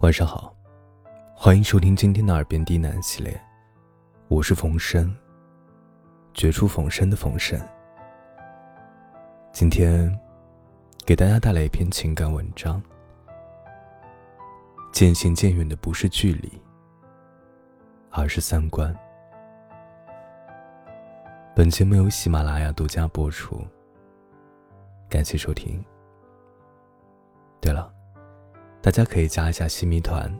晚上好，欢迎收听今天的耳边低喃系列，我是冯生。绝处逢生的冯生。今天给大家带来一篇情感文章。渐行渐远的不是距离，而是三观。本节目由喜马拉雅独家播出，感谢收听。对了。大家可以加一下新米团，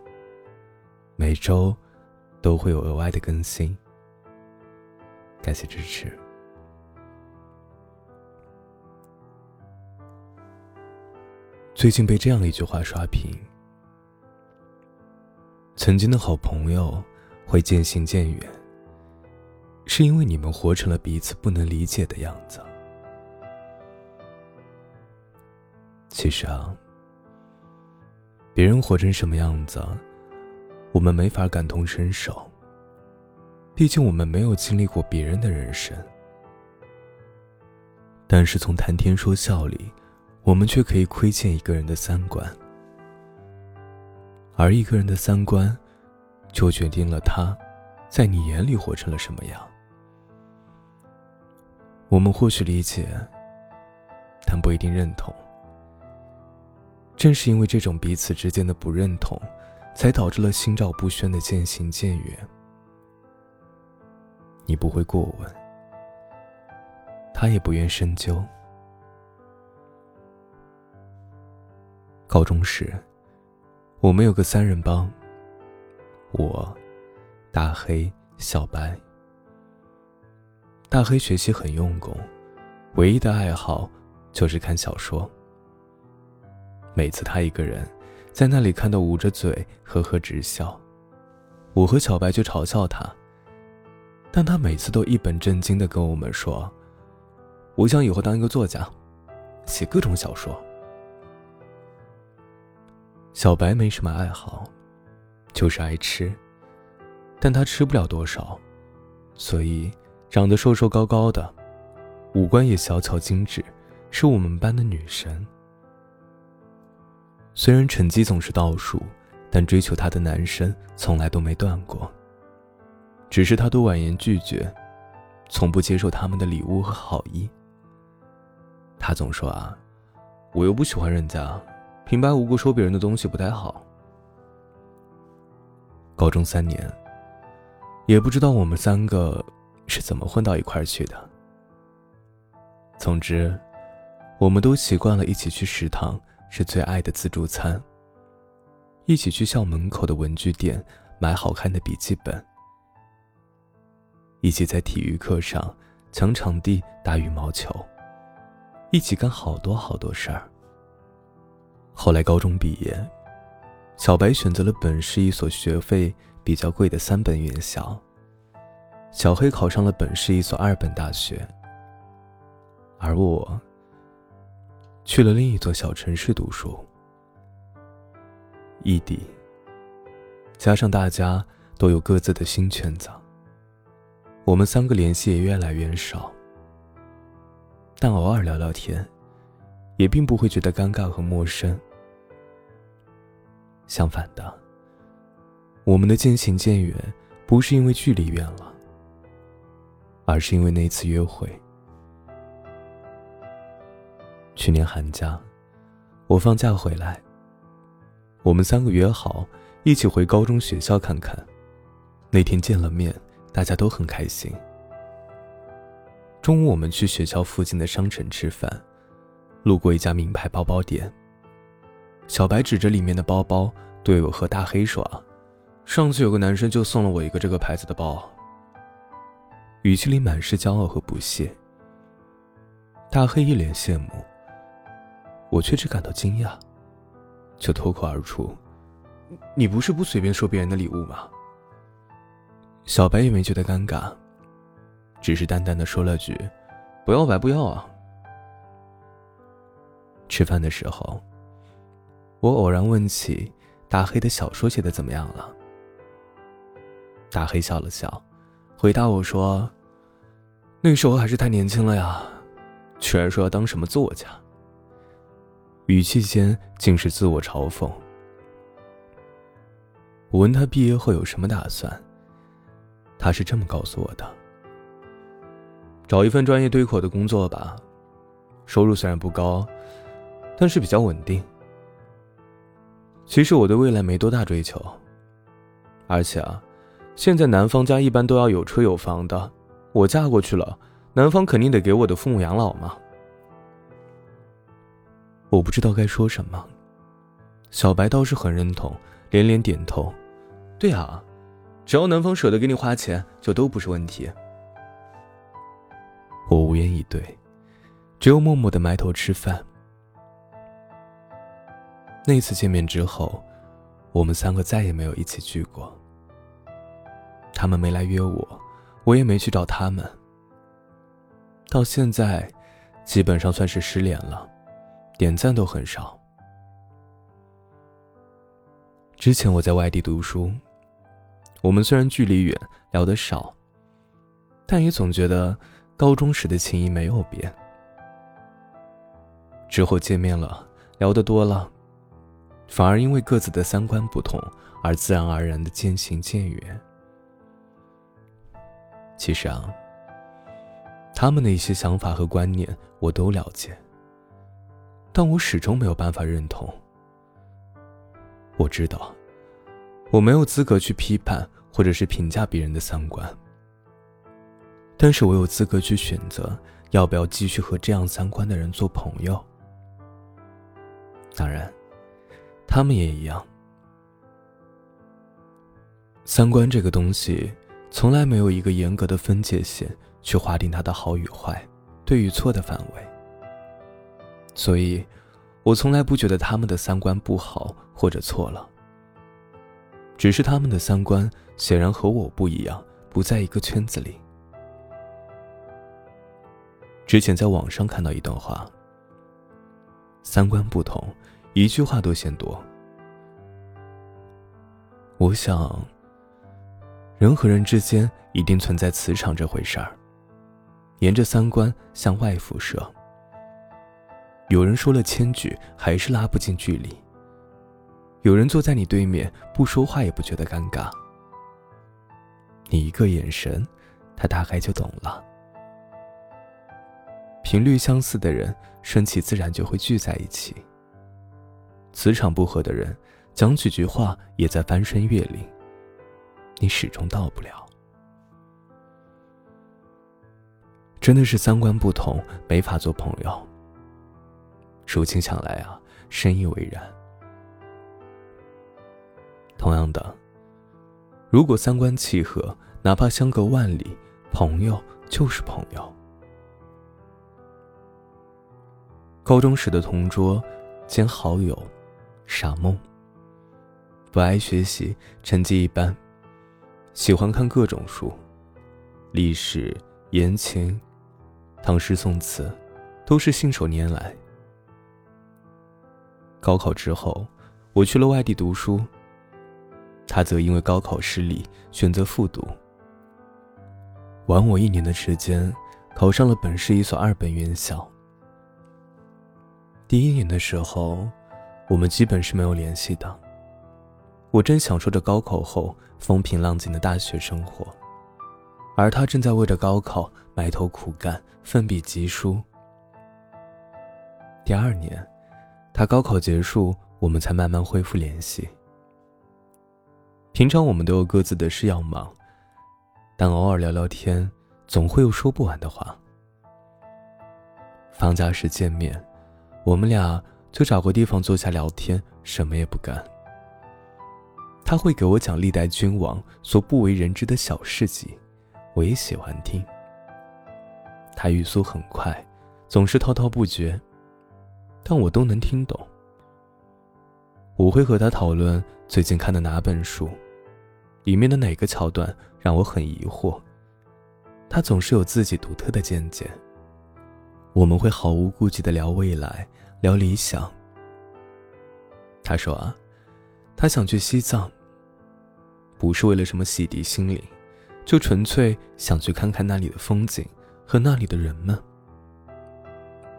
每周都会有额外的更新，感谢支持。最近被这样一句话刷屏：曾经的好朋友会渐行渐远，是因为你们活成了彼此不能理解的样子。其实啊。别人活成什么样子，我们没法感同身受。毕竟我们没有经历过别人的人生。但是从谈天说笑里，我们却可以窥见一个人的三观。而一个人的三观，就决定了他，在你眼里活成了什么样。我们或许理解，但不一定认同。正是因为这种彼此之间的不认同，才导致了心照不宣的渐行渐远。你不会过问，他也不愿深究。高中时，我们有个三人帮。我、大黑、小白。大黑学习很用功，唯一的爱好就是看小说。每次他一个人在那里看到捂着嘴呵呵直笑，我和小白就嘲笑他。但他每次都一本正经的跟我们说：“我想以后当一个作家，写各种小说。”小白没什么爱好，就是爱吃，但他吃不了多少，所以长得瘦瘦高高的，五官也小巧精致，是我们班的女神。虽然成绩总是倒数，但追求她的男生从来都没断过。只是他都婉言拒绝，从不接受他们的礼物和好意。他总说啊，我又不喜欢人家，平白无故收别人的东西不太好。高中三年，也不知道我们三个是怎么混到一块儿去的。总之，我们都习惯了一起去食堂。是最爱的自助餐。一起去校门口的文具店买好看的笔记本，一起在体育课上抢场地打羽毛球，一起干好多好多事儿。后来高中毕业，小白选择了本市一所学费比较贵的三本院校，小黑考上了本市一所二本大学，而我。去了另一座小城市读书，异地。加上大家都有各自的新圈子，我们三个联系也越来越少。但偶尔聊聊天，也并不会觉得尴尬和陌生。相反的，我们的渐行渐远，不是因为距离远了，而是因为那次约会。去年寒假，我放假回来。我们三个约好一起回高中学校看看。那天见了面，大家都很开心。中午我们去学校附近的商城吃饭，路过一家名牌包包店。小白指着里面的包包对我和大黑说：“，上次有个男生就送了我一个这个牌子的包。”语气里满是骄傲和不屑。大黑一脸羡慕。我却只感到惊讶，就脱口而出：“你不是不随便收别人的礼物吗？”小白也没觉得尴尬，只是淡淡的说了句：“不要白不要啊。”吃饭的时候，我偶然问起大黑的小说写的怎么样了。大黑笑了笑，回答我说：“那时候还是太年轻了呀，居然说要当什么作家。”语气间竟是自我嘲讽。我问他毕业后有什么打算，他是这么告诉我的：找一份专业对口的工作吧，收入虽然不高，但是比较稳定。其实我对未来没多大追求，而且啊，现在男方家一般都要有车有房的，我嫁过去了，男方肯定得给我的父母养老嘛。我不知道该说什么，小白倒是很认同，连连点头。对啊，只要男方舍得给你花钱，就都不是问题。我无言以对，只有默默的埋头吃饭。那次见面之后，我们三个再也没有一起聚过。他们没来约我，我也没去找他们。到现在，基本上算是失联了，点赞都很少。之前我在外地读书。我们虽然距离远，聊得少，但也总觉得高中时的情谊没有变。之后见面了，聊得多了，反而因为各自的三观不同而自然而然的渐行渐远。其实啊，他们的一些想法和观念我都了解，但我始终没有办法认同。我知道。我没有资格去批判或者是评价别人的三观，但是我有资格去选择要不要继续和这样三观的人做朋友。当然，他们也一样。三观这个东西，从来没有一个严格的分界线去划定它的好与坏、对与错的范围，所以，我从来不觉得他们的三观不好或者错了。只是他们的三观显然和我不一样，不在一个圈子里。之前在网上看到一段话：三观不同，一句话都嫌多。我想，人和人之间一定存在磁场这回事儿，沿着三观向外辐射。有人说了千句，还是拉不近距离。有人坐在你对面，不说话也不觉得尴尬。你一个眼神，他大概就懂了。频率相似的人，顺其自然就会聚在一起。磁场不合的人，讲几句话也在翻山越岭，你始终到不了。真的是三观不同，没法做朋友。如今想来啊，深以为然。同样的，如果三观契合，哪怕相隔万里，朋友就是朋友。高中时的同桌兼好友，傻梦。不爱学习，成绩一般，喜欢看各种书，历史、言情、唐诗宋词，都是信手拈来。高考之后，我去了外地读书。他则因为高考失利，选择复读。晚我一年的时间，考上了本市一所二本院校。第一年的时候，我们基本是没有联系的。我正享受着高考后风平浪静的大学生活，而他正在为着高考埋头苦干，奋笔疾书。第二年，他高考结束，我们才慢慢恢复联系。平常我们都有各自的事要忙，但偶尔聊聊天，总会有说不完的话。放假时见面，我们俩就找个地方坐下聊天，什么也不干。他会给我讲历代君王所不为人知的小事迹，我也喜欢听。他语速很快，总是滔滔不绝，但我都能听懂。我会和他讨论最近看的哪本书，里面的哪个桥段让我很疑惑。他总是有自己独特的见解。我们会毫无顾忌的聊未来，聊理想。他说啊，他想去西藏，不是为了什么洗涤心灵，就纯粹想去看看那里的风景和那里的人们。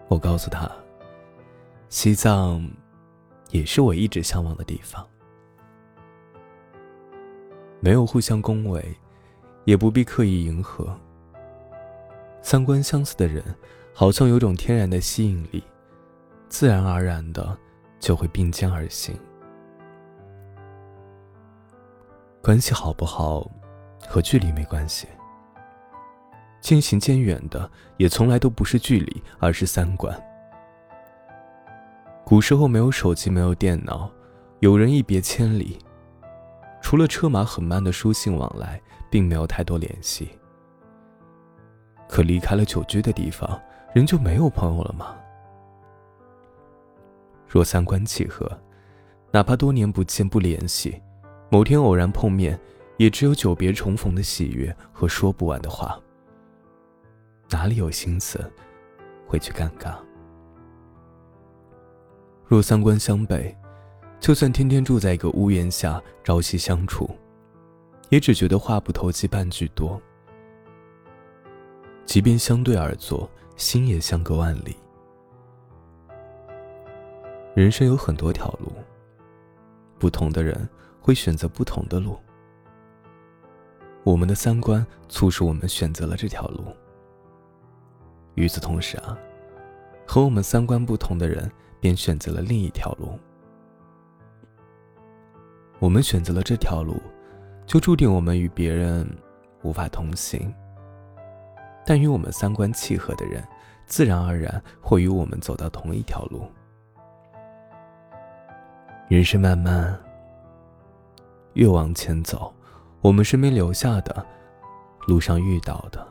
我告诉他，西藏。也是我一直向往的地方。没有互相恭维，也不必刻意迎合。三观相似的人，好像有种天然的吸引力，自然而然的就会并肩而行。关系好不好，和距离没关系。渐行渐远的，也从来都不是距离，而是三观。古时候没有手机，没有电脑，有人一别千里，除了车马很慢的书信往来，并没有太多联系。可离开了久居的地方，人就没有朋友了吗？若三观契合，哪怕多年不见不联系。某天偶然碰面，也只有久别重逢的喜悦和说不完的话。哪里有心思会去尴尬？若三观相悖，就算天天住在一个屋檐下，朝夕相处，也只觉得话不投机半句多。即便相对而坐，心也相隔万里。人生有很多条路，不同的人。会选择不同的路。我们的三观促使我们选择了这条路。与此同时啊，和我们三观不同的人便选择了另一条路。我们选择了这条路，就注定我们与别人无法同行。但与我们三观契合的人，自然而然会与我们走到同一条路。人生漫漫。越往前走，我们身边留下的，路上遇到的，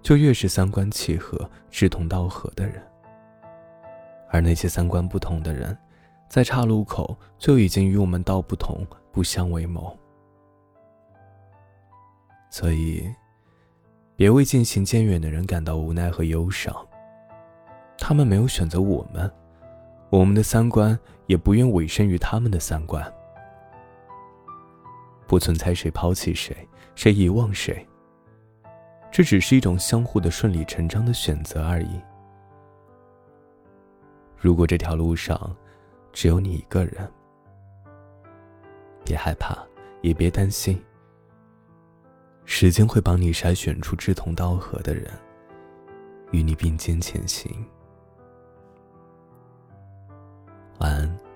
就越是三观契合、志同道合的人。而那些三观不同的人，在岔路口就已经与我们道不同、不相为谋。所以，别为渐行渐远的人感到无奈和忧伤。他们没有选择我们，我们的三观也不愿委身于他们的三观。不存在谁抛弃谁，谁遗忘谁。这只是一种相互的顺理成章的选择而已。如果这条路上只有你一个人，别害怕，也别担心。时间会帮你筛选出志同道合的人，与你并肩前行。晚安。